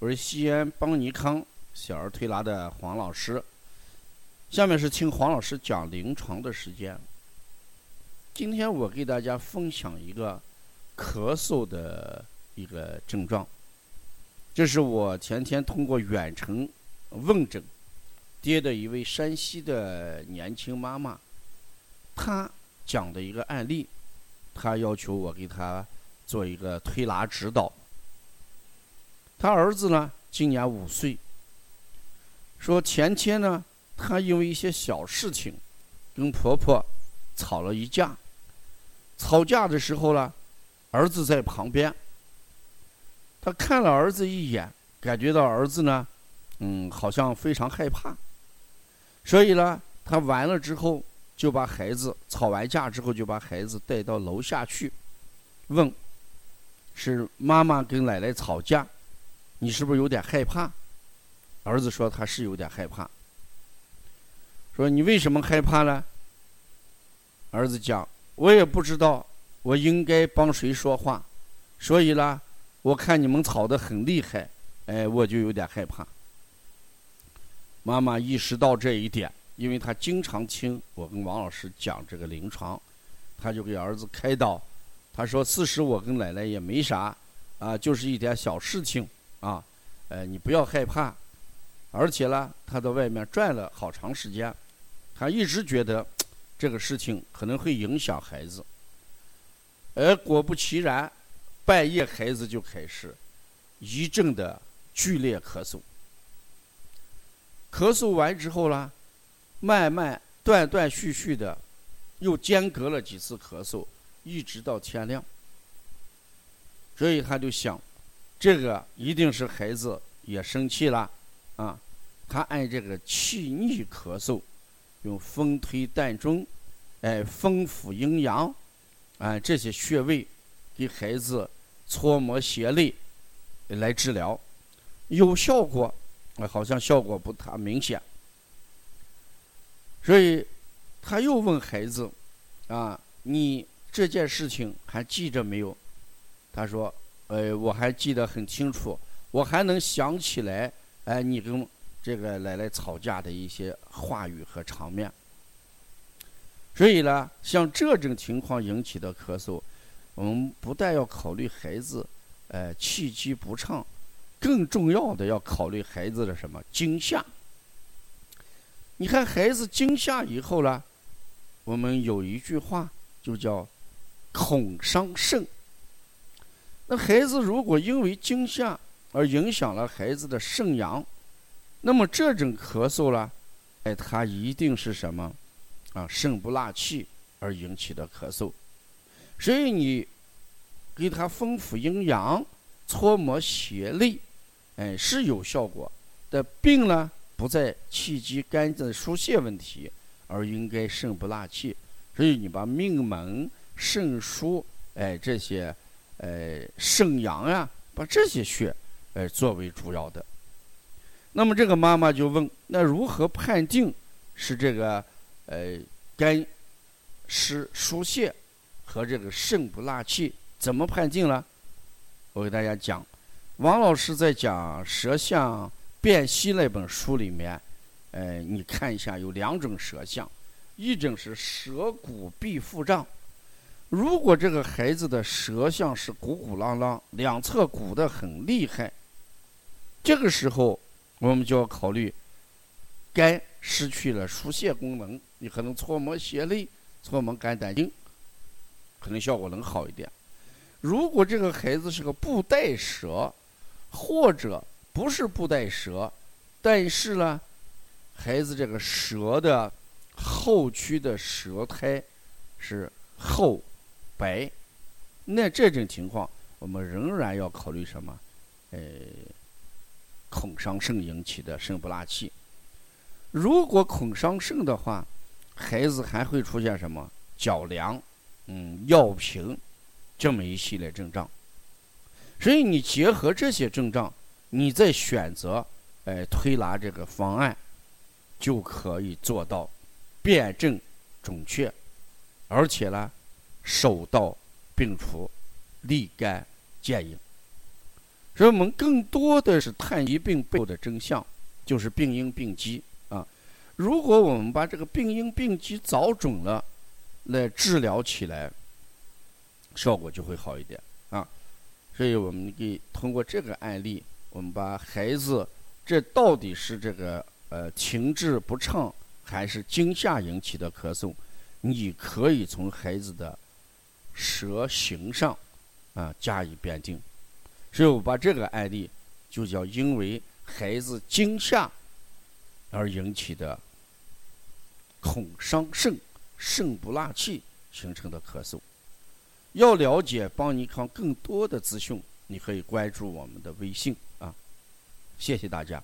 我是西安邦尼康小儿推拿的黄老师。下面是听黄老师讲临床的时间。今天我给大家分享一个咳嗽的一个症状，这是我前天通过远程问诊接的一位山西的年轻妈妈，她讲的一个案例，她要求我给她做一个推拿指导。他儿子呢，今年五岁。说前天呢，他因为一些小事情，跟婆婆吵了一架。吵架的时候呢，儿子在旁边。他看了儿子一眼，感觉到儿子呢，嗯，好像非常害怕。所以呢，他完了之后，就把孩子吵完架之后，就把孩子带到楼下去，问：是妈妈跟奶奶吵架？你是不是有点害怕？儿子说他是有点害怕。说你为什么害怕呢？儿子讲我也不知道我应该帮谁说话，所以呢，我看你们吵得很厉害，哎，我就有点害怕。妈妈意识到这一点，因为她经常听我跟王老师讲这个临床，她就给儿子开导，她说：“其实我跟奶奶也没啥，啊，就是一点小事情。”啊，呃，你不要害怕，而且呢，他在外面转了好长时间，他一直觉得这个事情可能会影响孩子，而果不其然，半夜孩子就开始一阵的剧烈咳嗽，咳嗽完之后呢，慢慢断断续续的又间隔了几次咳嗽，一直到天亮，所以他就想。这个一定是孩子也生气了，啊，他按这个气逆咳嗽，用风推膻中，哎，风府阴阳，啊，这些穴位给孩子搓摩胁肋来治疗，有效果，好像效果不太明显，所以他又问孩子，啊，你这件事情还记着没有？他说。呃，我还记得很清楚，我还能想起来，哎，你跟这个奶奶吵架的一些话语和场面。所以呢，像这种情况引起的咳嗽，我们不但要考虑孩子，呃，气机不畅，更重要的要考虑孩子的什么惊吓。你看孩子惊吓以后呢，我们有一句话就叫“恐伤肾”。那孩子如果因为惊吓而影响了孩子的肾阳，那么这种咳嗽呢，哎，它一定是什么？啊，肾不纳气而引起的咳嗽。所以你给他丰富阴阳、搓摩胁肋，哎，是有效果。的病呢，不在气机干的疏泄问题，而应该肾不纳气。所以你把命门、肾腧，哎，这些。呃，肾阳呀，把这些穴，呃，作为主要的。那么这个妈妈就问：那如何判定是这个呃肝湿疏泄和这个肾不纳气？怎么判定呢？我给大家讲，王老师在讲《舌象辨析》那本书里面，呃，你看一下，有两种舌象，一种是舌骨壁腹胀。如果这个孩子的舌象是鼓鼓囊囊，两侧鼓得很厉害，这个时候我们就要考虑肝失去了疏泄功能，你可能搓摩胁肋、搓摩肝胆经，可能效果能好一点。如果这个孩子是个布袋舌，或者不是布袋舌，但是呢，孩子这个舌的后区的舌苔是厚。白，那这种情况，我们仍然要考虑什么？呃，恐伤肾引起的肾不纳气。如果恐伤肾的话，孩子还会出现什么脚凉、嗯尿频这么一系列症状。所以你结合这些症状，你再选择哎推拿这个方案，就可以做到辨证准确，而且呢。手到病除，立竿见影。所以我们更多的是探疾病背后的真相，就是病因病机啊。如果我们把这个病因病机找准了，来治疗起来，效果就会好一点啊。所以我们可以通过这个案例，我们把孩子这到底是这个呃情志不畅还是惊吓引起的咳嗽，你可以从孩子的舌形上啊加以辨定。所以我把这个案例就叫因为孩子惊吓而引起的。恐伤肾，肾不纳气形成的咳嗽。要了解邦尼康更多的资讯，你可以关注我们的微信啊。谢谢大家。